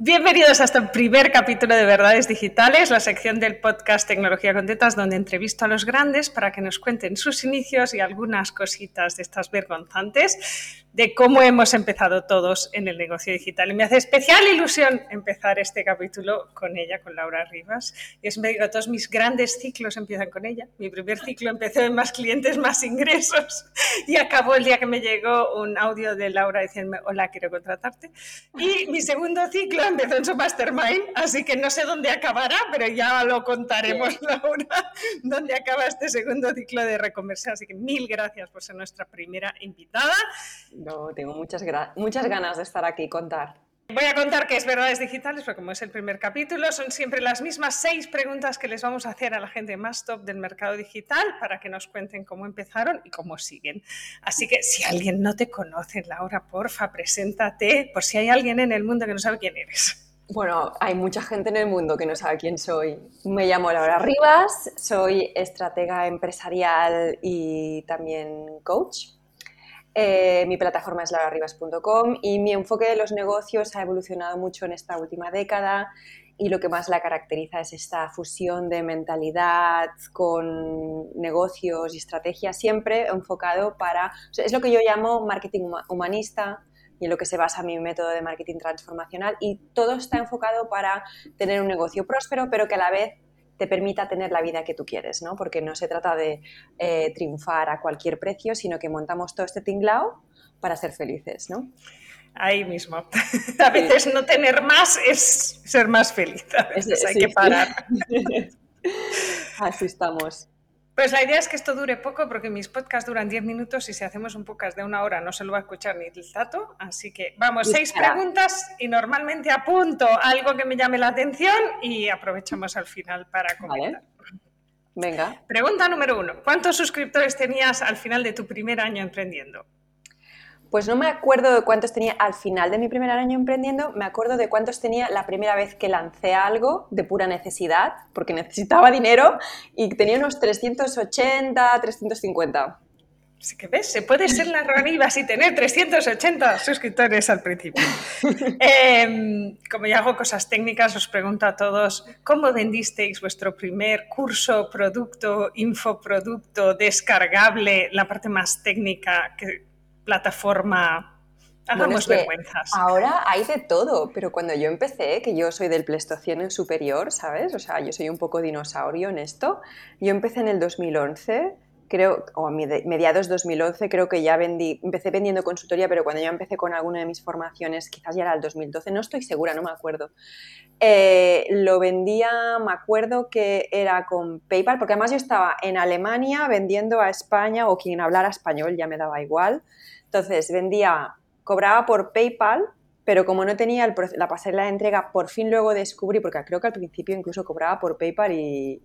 Bienvenidos a este primer capítulo de Verdades Digitales, la sección del podcast Tecnología con Tetas, donde entrevisto a los grandes para que nos cuenten sus inicios y algunas cositas de estas vergonzantes de cómo hemos empezado todos en el negocio digital. Y me hace especial ilusión empezar este capítulo con ella, con Laura Rivas. Y es me digo, todos mis grandes ciclos empiezan con ella. Mi primer ciclo empezó en más clientes, más ingresos y acabó el día que me llegó un audio de Laura diciéndome, hola, quiero contratarte. Y mi segundo ciclo empezó en su mastermind, así que no sé dónde acabará, pero ya lo contaremos, Laura, dónde acaba este segundo ciclo de reconversión. Así que mil gracias por ser nuestra primera invitada. No, tengo muchas, muchas ganas de estar aquí y contar. Voy a contar que es Verdades Digitales, porque como es el primer capítulo, son siempre las mismas seis preguntas que les vamos a hacer a la gente más top del mercado digital para que nos cuenten cómo empezaron y cómo siguen. Así que si alguien no te conoce, Laura, porfa, preséntate, por si hay alguien en el mundo que no sabe quién eres. Bueno, hay mucha gente en el mundo que no sabe quién soy. Me llamo Laura Rivas, soy estratega empresarial y también coach eh, mi plataforma es laurarribas.com y mi enfoque de los negocios ha evolucionado mucho en esta última década y lo que más la caracteriza es esta fusión de mentalidad con negocios y estrategia, siempre enfocado para... es lo que yo llamo marketing humanista y en lo que se basa mi método de marketing transformacional y todo está enfocado para tener un negocio próspero, pero que a la vez te permita tener la vida que tú quieres, ¿no? Porque no se trata de eh, triunfar a cualquier precio, sino que montamos todo este tinglao para ser felices, ¿no? Ahí mismo. A veces no tener más es ser más feliz. A veces hay que parar. Así estamos. Pues la idea es que esto dure poco porque mis podcasts duran 10 minutos y si hacemos un podcast de una hora no se lo va a escuchar ni el tato. Así que vamos, seis preguntas y normalmente apunto algo que me llame la atención y aprovechamos al final para comentar. Venga. Pregunta número uno. ¿Cuántos suscriptores tenías al final de tu primer año emprendiendo? Pues no me acuerdo de cuántos tenía al final de mi primer año emprendiendo, me acuerdo de cuántos tenía la primera vez que lancé algo de pura necesidad, porque necesitaba dinero y tenía unos 380, 350. Así que ves, se puede ser la Ranivas y tener 380 suscriptores al principio. Em, como ya hago cosas técnicas, os pregunto a todos, ¿cómo vendisteis vuestro primer curso, producto, infoproducto, descargable, la parte más técnica que, plataforma Hagamos vergüenzas. Ahora hay de todo, pero cuando yo empecé, que yo soy del Pleistoceno superior, ¿sabes? O sea, yo soy un poco dinosaurio en esto. Yo empecé en el 2011, creo, o a mediados 2011, creo que ya vendí, empecé vendiendo consultoría, pero cuando yo empecé con alguna de mis formaciones, quizás ya era el 2012, no estoy segura, no me acuerdo. Eh, lo vendía, me acuerdo que era con PayPal, porque además yo estaba en Alemania vendiendo a España o quien hablara español, ya me daba igual. Luego vendía, cobraba por PayPal, pero como no tenía la pasarela de entrega, por fin luego descubrí, porque creo que al principio incluso cobraba por PayPal y,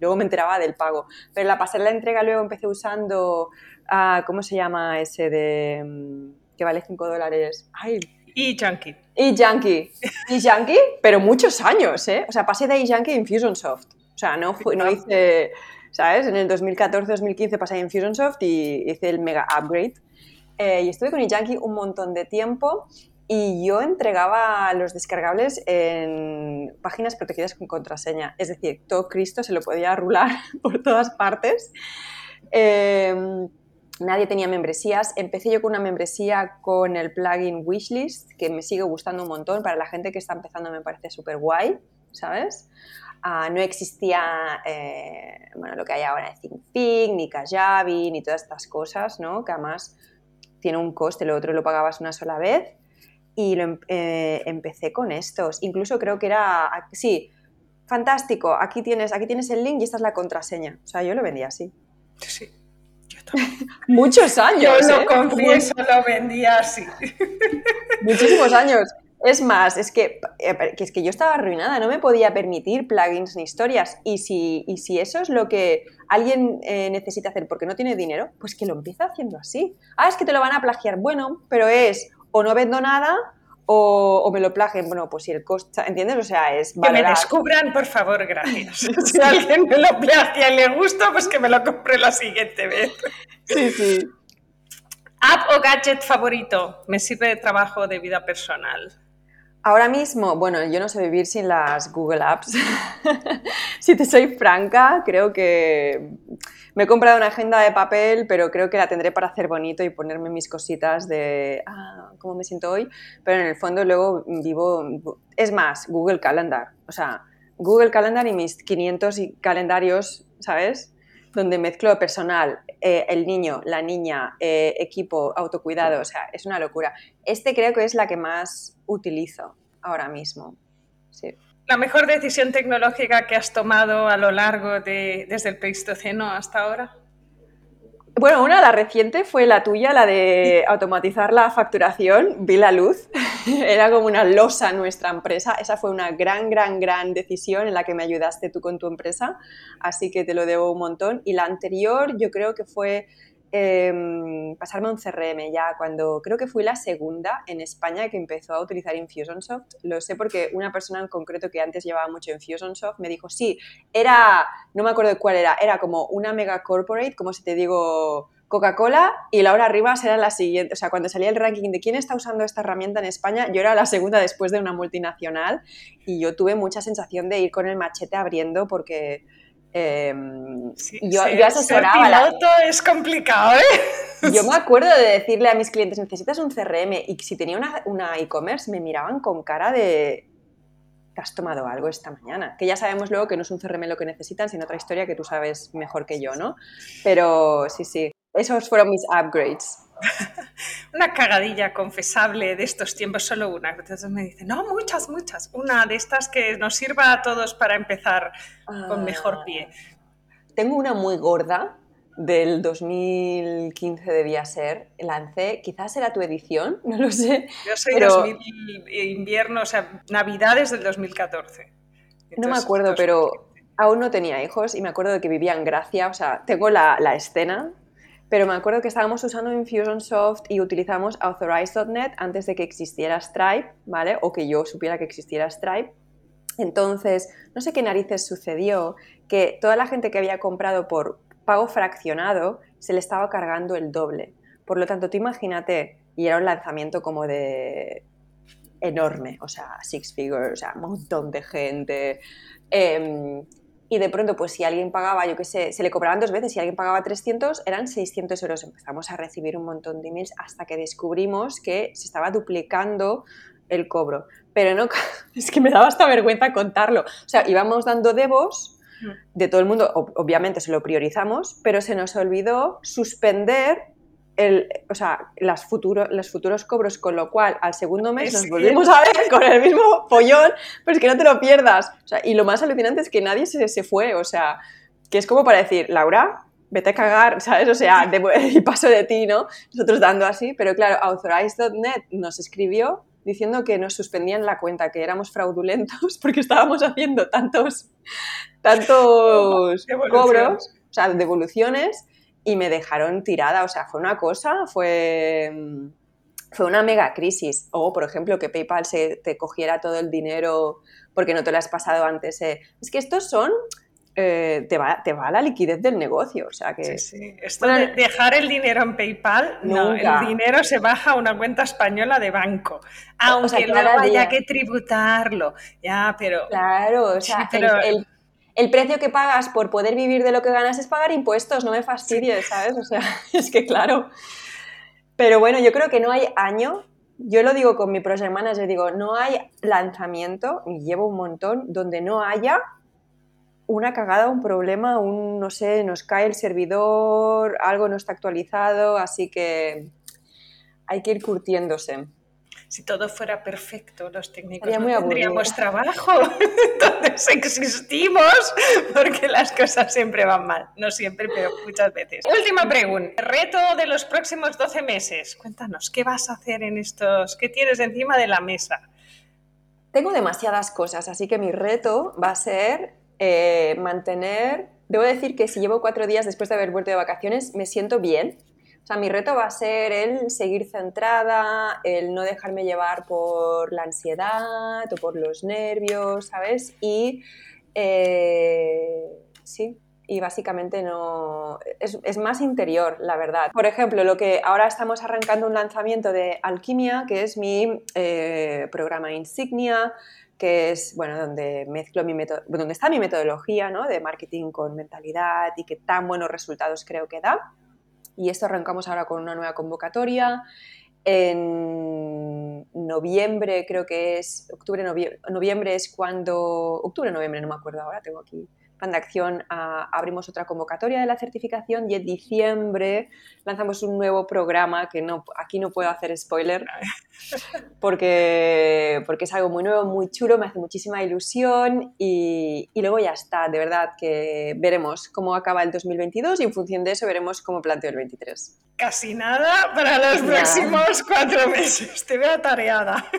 luego me enteraba del pago. Pero la pasarela de entrega luego empecé usando, uh, ¿cómo se llama ese de mm, que vale 5 dólares? Ay. Y Junkie. Y Junkie. Y Junkie, pero muchos años, ¿eh? O sea, pasé de eJunkie a Infusionsoft. O sea, no, no hice, ¿sabes? En el 2014-2015 pasé a Infusionsoft y hice el mega upgrade. Eh, y estuve con eJunkie un montón de tiempo y yo entregaba los descargables en páginas protegidas con contraseña. Es decir, todo Cristo se lo podía rular por todas partes. Em, nadie tenía membresías. Empecé yo con una membresía con el plugin Wishlist, que me sigue gustando un montón. Para la gente que está empezando me parece súper guay, ¿sabes? Ah, no existía eh, bueno, lo que hay ahora de ThinkPig, ni Kajabi, ni todas estas cosas, ¿no? Que además tiene un coste, lo otro lo pagabas una sola vez y lo, em, eh, empecé con estos. Incluso creo que era, sí, fantástico, aquí tienes, aquí tienes el link y esta es la contraseña. O sea, yo lo vendía así. Sí. Muchos años. Yo lo ¿eh? confieso, lo vendía así. Muchísimos años. Es más, es que, eh, es que yo estaba arruinada, no me podía permitir plugins ni historias. Y si, y si eso es lo que alguien eh, necesita hacer porque no tiene dinero, pues que lo empiece haciendo así. Ah, es que te lo van a plagiar. Bueno, pero es o no vendo nada o, me lo plagien. Bueno, pues si el coste, ¿entiendes? O sea, es Que me descubran, por favor, gracias. si alguien me lo plagia y le gusta, pues que me lo compre la siguiente vez. Sí, sí. ¿App o gadget favorito? Me sirve de trabajo de vida personal. Ahora mismo, bueno, yo no sé vivir sin las Google Apps. si te soy franca, creo que me he comprado una agenda de papel, pero creo que la tendré para hacer bonito y ponerme mis cositas de ah, cómo me siento hoy. Pero en el fondo luego vivo. Es más, Google Calendar. O sea, Google Calendar y mis 500 calendarios, ¿sabes? Donde mezclo personal, eh, el niño, la niña, eh, equipo, autocuidado. O sea, es una locura. Este creo que es la que más utilizo ahora mismo. Sí. ¿La mejor decisión tecnológica que has tomado a lo largo de, desde el Pleistoceno hasta ahora? Bueno, una, la reciente fue la tuya, la de automatizar la facturación. Vi la luz. Era como una losa nuestra empresa. Esa fue una gran, gran, gran decisión en la que me ayudaste tú con tu empresa. Así que te lo debo un montón. Y la anterior, yo creo que fue Em, pasarme a un CRM ya cuando creo que fui la segunda en España que empezó a utilizar Infusionsoft. Lo sé porque una persona en concreto que antes llevaba mucho Infusionsoft me dijo, sí, era, no me acuerdo cuál era, era como una mega corporate, como si te digo Coca-Cola y Laura Rivas era la siguiente. O sea, cuando salía el ranking de quién está usando esta herramienta en España, yo era la segunda después de una multinacional y yo tuve mucha sensación de ir con el machete abriendo porque Em, yo, yo, asesoraba. piloto es complicado, ¿eh? Yo me acuerdo de decirle a mis clientes, necesitas un CRM, y si tenía una e-commerce me miraban con cara de, ¿te has tomado algo esta mañana? Que ya sabemos luego que no es un CRM lo que necesitan, sino otra historia que tú sabes mejor que yo, ¿no? Pero sí, sí, esos fueron mis upgrades. una cagadilla confesable de estos tiempos, solo una. Entonces me dicen, no, muchas, muchas. Una de estas que nos sirva a todos para empezar con mejor ah. pie. Tengo una muy gorda del 2015 debía ser. Lancé, quizás era tu edición, no lo sé. Yo soy pero... invierno, o sea, navidades del 2014. no me acuerdo, pero aún no tenía hijos y me acuerdo de que vivía en Gracia, o sea, tengo la, la escena pero me acuerdo que estábamos usando Infusionsoft y utilizamos Authorize.net antes de que existiera Stripe, ¿vale? O que yo supiera que existiera Stripe. Entonces, no sé qué narices sucedió, que toda la gente que había comprado por pago fraccionado se le estaba cargando el doble. Por lo tanto, tú imagínate, y era un lanzamiento como de enorme, o sea, six figures, o sea, un montón de gente. Em, y de pronto, pues si alguien pagaba, yo qué sé, se le cobraban dos veces, si alguien pagaba 300, eran 600 euros. Empezamos a recibir un montón de emails hasta que descubrimos que se estaba duplicando el cobro. Pero no, es que me daba hasta vergüenza contarlo. O sea, íbamos dando devos de todo el mundo, obviamente se lo priorizamos, pero se nos olvidó suspender o sea, las los futuros cobros, con lo cual al segundo mes nos volvemos a ver con el mismo pollón, pero es que no te lo pierdas. y lo más alucinante es que nadie se, se, fue, o sea, que es como para decir, Laura, vete a cagar, ¿sabes? O sea, y paso de ti, ¿no? Nosotros dando así, pero claro, Authorize.net nos escribió diciendo que nos suspendían la cuenta, que éramos fraudulentos porque estábamos haciendo tantos, tantos cobros, o sea, devoluciones, y me dejaron tirada. O sea, fue una cosa, fue, fue una mega crisis. O, por ejemplo, que PayPal se te cogiera todo el dinero porque no te lo has pasado antes. Eh. Es que estos son... Eh, te, va, te va la liquidez del negocio. O sea que, sí, sí. Esto de dejar el dinero en PayPal, no, el dinero se baja a una cuenta española de banco. Aunque no haya que tributarlo. Ya, pero. Claro, o sea, el el precio que pagas por poder vivir de lo que ganas es pagar impuestos, no me fastidies, ¿sabes? O sea, es que claro. Pero bueno, yo creo que no hay año, yo lo digo con mi project manager, digo, no hay lanzamiento, y llevo un montón, donde no haya una cagada, un problema, un, no sé, nos cae el servidor, algo no está actualizado, así que hay que ir curtiéndose si todo fuera perfecto, los técnicos no tendríamos trabajo. Entonces existimos porque las cosas siempre van mal. No siempre, pero muchas veces. Última pregunta. Reto de los próximos 12 meses. Cuéntanos, ¿qué vas a hacer en estos? ¿Qué tienes encima de la mesa? Tengo demasiadas cosas, así que mi reto va a ser eh, mantener... Debo decir que si llevo cuatro días después de haber vuelto de vacaciones, me siento bien, sea, mi reto va a ser el seguir centrada, el no dejarme llevar por la ansiedad o por los nervios, ¿sabes? Y eh, sí, y básicamente no es, más interior, la verdad. Por ejemplo, lo que ahora estamos arrancando un lanzamiento de Alquimia, que es mi eh, programa insignia, que es bueno, donde mezclo mi donde está mi metodología ¿no? de marketing con mentalidad y que tan buenos resultados creo que da. Y esto arrancamos ahora con una nueva convocatoria. En noviembre, creo que es, octubre, noviembre es cuando, octubre, noviembre, no me acuerdo ahora, tengo aquí plan de acción abrimos otra convocatoria de la certificación y en diciembre lanzamos un nuevo programa que no, aquí no puedo hacer spoiler porque, porque es algo muy nuevo, muy chulo, me hace muchísima ilusión y, y luego ya está, de verdad que veremos cómo acaba el 2022 y en función de eso veremos cómo planteo el 23 casi nada para los próximos cuatro meses. Te veo atareada.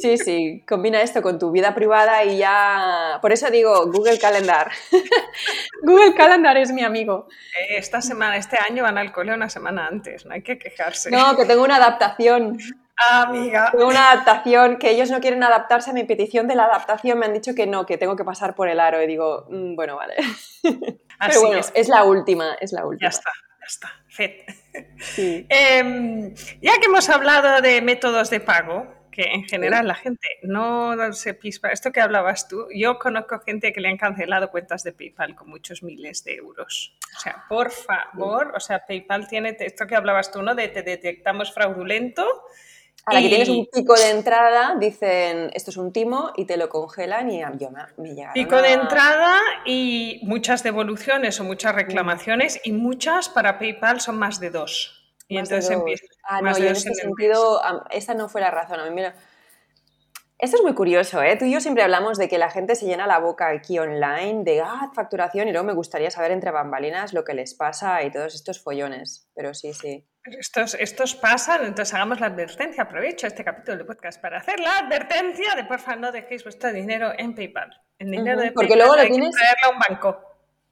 Sí, sí, combina esto con tu vida privada y ya... Por eso digo Google Calendar. Google Calendar es mi amigo. Eh, esta semana, este año van al cole una semana antes, no hay que quejarse. No, que tengo una adaptación. Amiga. Tengo una adaptación, que ellos no quieren adaptarse a mi petición de la adaptación, me han dicho que no, que tengo que pasar por el aro y digo, mm, bueno, vale. Pero bueno, es. es la última, es la última. Ya está ya está, em, ya que hemos hablado de métodos de pago, que en general la gente no se pispa, esto que hablabas tú, yo conozco gente que le han cancelado cuentas de PayPal con muchos miles de euros. O sea, por favor, o sea, PayPal tiene esto que hablabas tú, ¿no? De te detectamos fraudulento a la que tienes un pico de entrada, dicen esto es un timo y te lo congelan y yo me, me Pico de entrada y muchas devoluciones o muchas reclamaciones y muchas para PayPal son más de dos. Y entonces empieza. Ah, no, y en ese sentido, esa no fue la razón. A mí Esto es muy curioso, ¿eh? Tú y yo siempre hablamos de que la gente se llena la boca aquí online de ah, facturación y luego me gustaría saber entre bambalinas lo que les pasa y todos estos follones. Pero sí, sí. Estos, estos pasan, entonces hagamos la advertencia. Aprovecho este capítulo de podcast para hacer la advertencia de por favor no dejéis vuestro dinero en PayPal. El dinero de Porque luego lo tienes... que traerlo a un banco.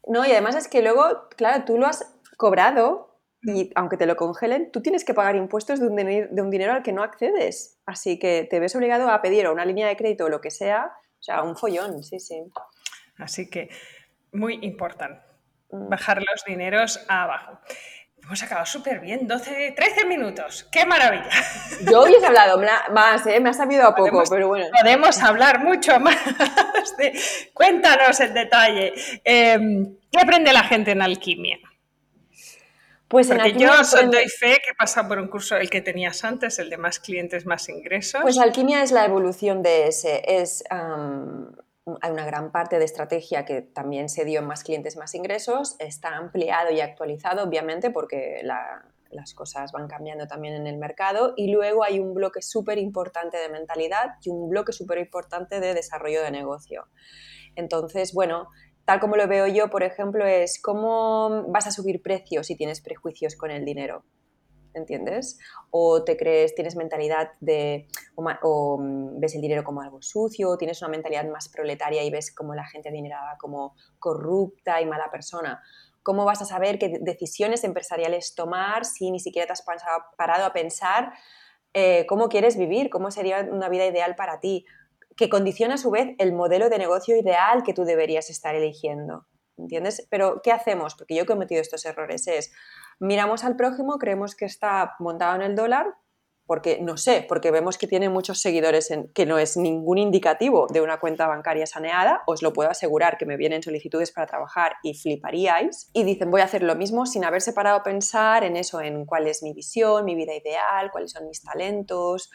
No, y además es que luego, claro, tú lo has cobrado y aunque te lo congelen, tú tienes que pagar impuestos de un, de un dinero al que no accedes. Así que te ves obligado a pedir una línea de crédito o lo que sea, o sea, un follón, sí, sí. Así que muy importante, mm. bajar los dineros abajo. Hemos acabado súper bien, 12, 13 minutos. ¡Qué maravilla! Yo hubiese hablado más, ¿eh? me ha sabido a poco, pero bueno. Podemos hablar mucho más. Cuéntanos el detalle. Em, ¿Qué aprende la gente en alquimia? Pues Porque en alquimia yo soy doy fe que pasa por un curso el que tenías antes, el de más clientes, más ingresos. Pues alquimia es la evolución de ese. Es hay una gran parte de estrategia que también se dio en más clientes, más ingresos, está ampliado y actualizado, obviamente, porque las cosas van cambiando también en el mercado. Y luego hay un bloque súper importante de mentalidad y un bloque súper importante de desarrollo de negocio. Entonces, bueno, tal como lo veo yo, por ejemplo, es cómo vas a subir precios si tienes prejuicios con el dinero. ¿Entiendes? O te crees, tienes mentalidad de, o, mm, ves el dinero como algo sucio, o tienes una mentalidad más proletaria y ves como la gente adinerada como corrupta y mala persona. ¿Cómo vas a saber qué decisiones empresariales tomar si ni siquiera te has parado a pensar eh, cómo quieres vivir, cómo sería una vida ideal para ti, que condiciona a su vez el modelo de negocio ideal que tú deberías estar eligiendo? ¿Entiendes? Pero ¿qué hacemos? Porque yo he cometido estos errores. Es, miramos al prójimo, creemos que está montado en el dólar, porque no sé, porque vemos que tiene muchos seguidores, en, que no es ningún indicativo de una cuenta bancaria saneada, os lo puedo asegurar que me vienen solicitudes para trabajar y fliparíais, y dicen voy a hacer lo mismo sin haberse parado a pensar en eso, en cuál es mi visión, mi vida ideal, cuáles son mis talentos,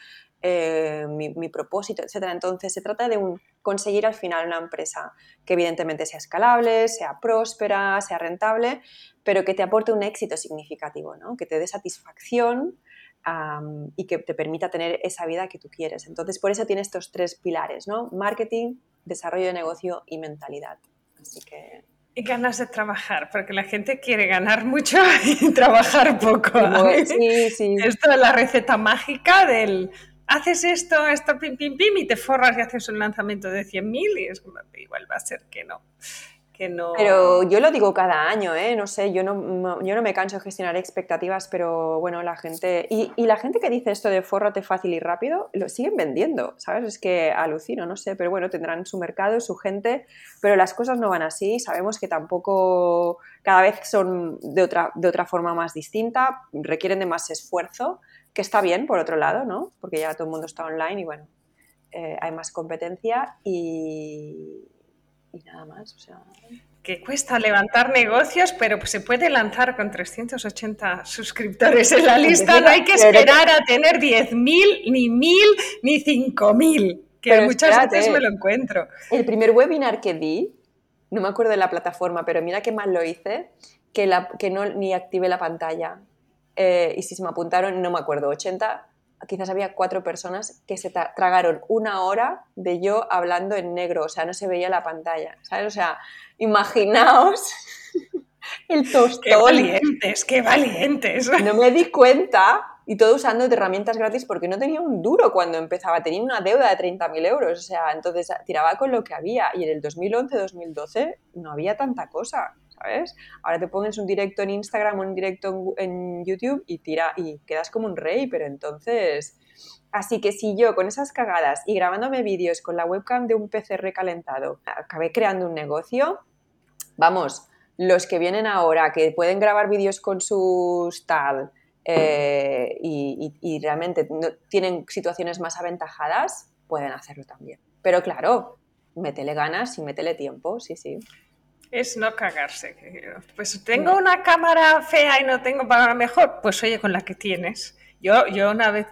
eh, mi, propósito, etc. Entonces se trata de un, conseguir al final una empresa que evidentemente sea escalable, sea próspera, sea rentable, pero que te aporte un éxito significativo, ¿no? que te dé satisfacción y que te permita tener esa vida que tú quieres. Entonces por eso tiene estos tres pilares, ¿no? marketing, desarrollo de negocio y mentalidad. Así que y ganas de trabajar, porque la gente quiere ganar mucho y trabajar poco. Sí, sí. Esto es la receta mágica del haces esto, esto, pim, pim, pim, y te forras y haces un lanzamiento de 100.000 y es como, igual va a ser que no. que. Pero yo lo digo cada año, ¿eh? No sé, yo no, yo no me canso de gestionar expectativas, pero bueno, la gente... Y, y la gente que dice esto de fórrate fácil y rápido, lo siguen vendiendo, ¿sabes? Es que alucino, no sé, pero bueno, tendrán su mercado, su gente, pero las cosas no van así, sabemos que tampoco cada vez son de otra, de otra forma más distinta, requieren de más esfuerzo, que está bien, por otro lado, ¿no? Porque ya todo el mundo está online y bueno, eh, hay más competencia y, y nada más. O sea... Que cuesta levantar negocios, pero se puede lanzar con 380 suscriptores en la lista. No hay que esperar a tener 10.000, ni 1.000, ni 5.000, que muchas veces me lo encuentro. El primer webinar que di, no me acuerdo de la plataforma, pero mira qué mal lo hice, que, la, que no ni activé la pantalla. Eh, y si se me apuntaron, no me acuerdo, 80 quizás había cuatro personas que se tragaron una hora de yo hablando en negro, o sea, no se veía la pantalla, ¿sabes? O sea, imaginaos el tostón. ¡Qué valientes, qué valientes! No me di cuenta y todo usando herramientas gratis porque no tenía un duro cuando empezaba, tenía una deuda de 30.000 euros, o sea, entonces tiraba con lo que había y en el 2011-2012 no había tanta cosa. ¿Sabes? Ahora te pones un directo en Instagram o un directo en, YouTube y tira y quedas como un rey, pero entonces... Así que si yo con esas cagadas y grabándome vídeos con la webcam de un PC recalentado acabé creando un negocio, vamos, los que vienen ahora que pueden grabar vídeos con sus tal eh, y, realmente tienen situaciones más aventajadas, pueden hacerlo también. Pero claro, métele ganas y métele tiempo, sí, sí. Es no cagarse. Pues tengo una cámara fea y no tengo para mejor. Pues oye, con la que tienes. Yo, yo una vez,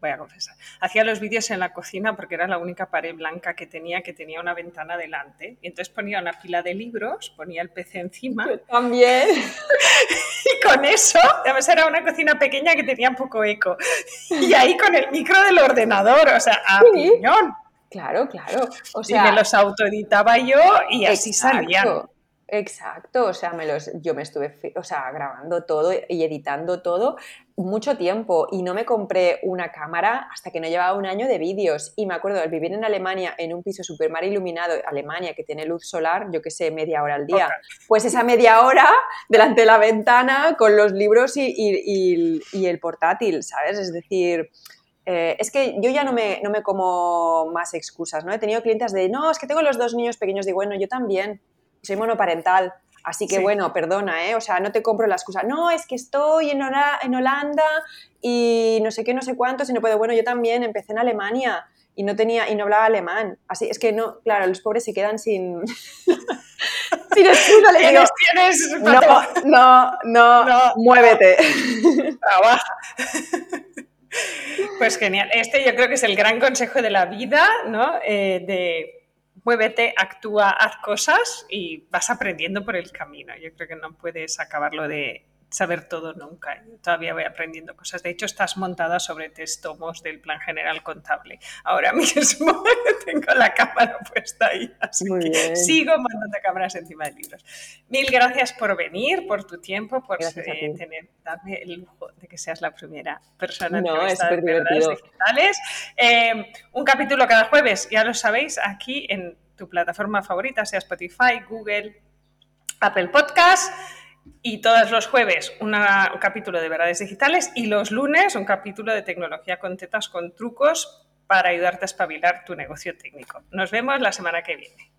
voy a confesar, hacía los vídeos en la cocina porque era la única pared blanca que tenía que tenía una ventana delante. Y entonces ponía una pila de libros, ponía el PC encima. también. y con eso, además era una cocina pequeña que tenía poco eco. Y ahí con el micro del ordenador, o sea, a piñón. Claro, claro. O sea, y me los autoeditaba yo y así salían. Exacto, o sea, me los, yo me estuve o sea, grabando todo y editando todo mucho tiempo y no me compré una cámara hasta que no llevaba un año de vídeos. Y me acuerdo, al vivir en Alemania, en un piso súper mal iluminado, Alemania, que tiene luz solar, yo que sé, media hora al día, pues esa media hora delante de la ventana con los libros y, y el portátil, ¿sabes? Es decir, eh, es que yo ya no me, no me como más excusas, ¿no? He tenido clientes de, no, es que tengo los dos niños pequeños, digo, bueno, yo también, soy monoparental, así que bueno, perdona, ¿eh? O sea, no te compro la excusa, no, es que estoy en, en Holanda y no sé qué, no sé cuánto, si no puedo, bueno, yo también empecé en Alemania y no tenía y no hablaba alemán. Así es que no, claro, los pobres se quedan sin sin excusa digo, tienes no, no, no, no, muévete. Trabaja. Pues genial. Este yo creo que es el gran consejo de la vida, ¿no? Eh, de muévete, actúa, haz cosas y vas aprendiendo por el camino. Yo creo que no puedes acabarlo de saber todo nunca. Yo todavía voy aprendiendo cosas. De hecho, estás montada sobre testomos del plan general contable. Ahora mismo tengo la cámara puesta ahí, así que sigo mandando cámaras encima de libros. Mil gracias por venir, por tu tiempo, por eh, tener, darme el lujo de que seas la primera persona no, es de verdades digitales. Eh, un capítulo cada jueves, ya lo sabéis, aquí en tu plataforma favorita, sea Spotify, Google, Apple Podcast y todos los jueves un capítulo de verdades digitales y los lunes un capítulo de tecnología con tetas con trucos para ayudarte a espabilar tu negocio técnico. Nos vemos la semana que viene.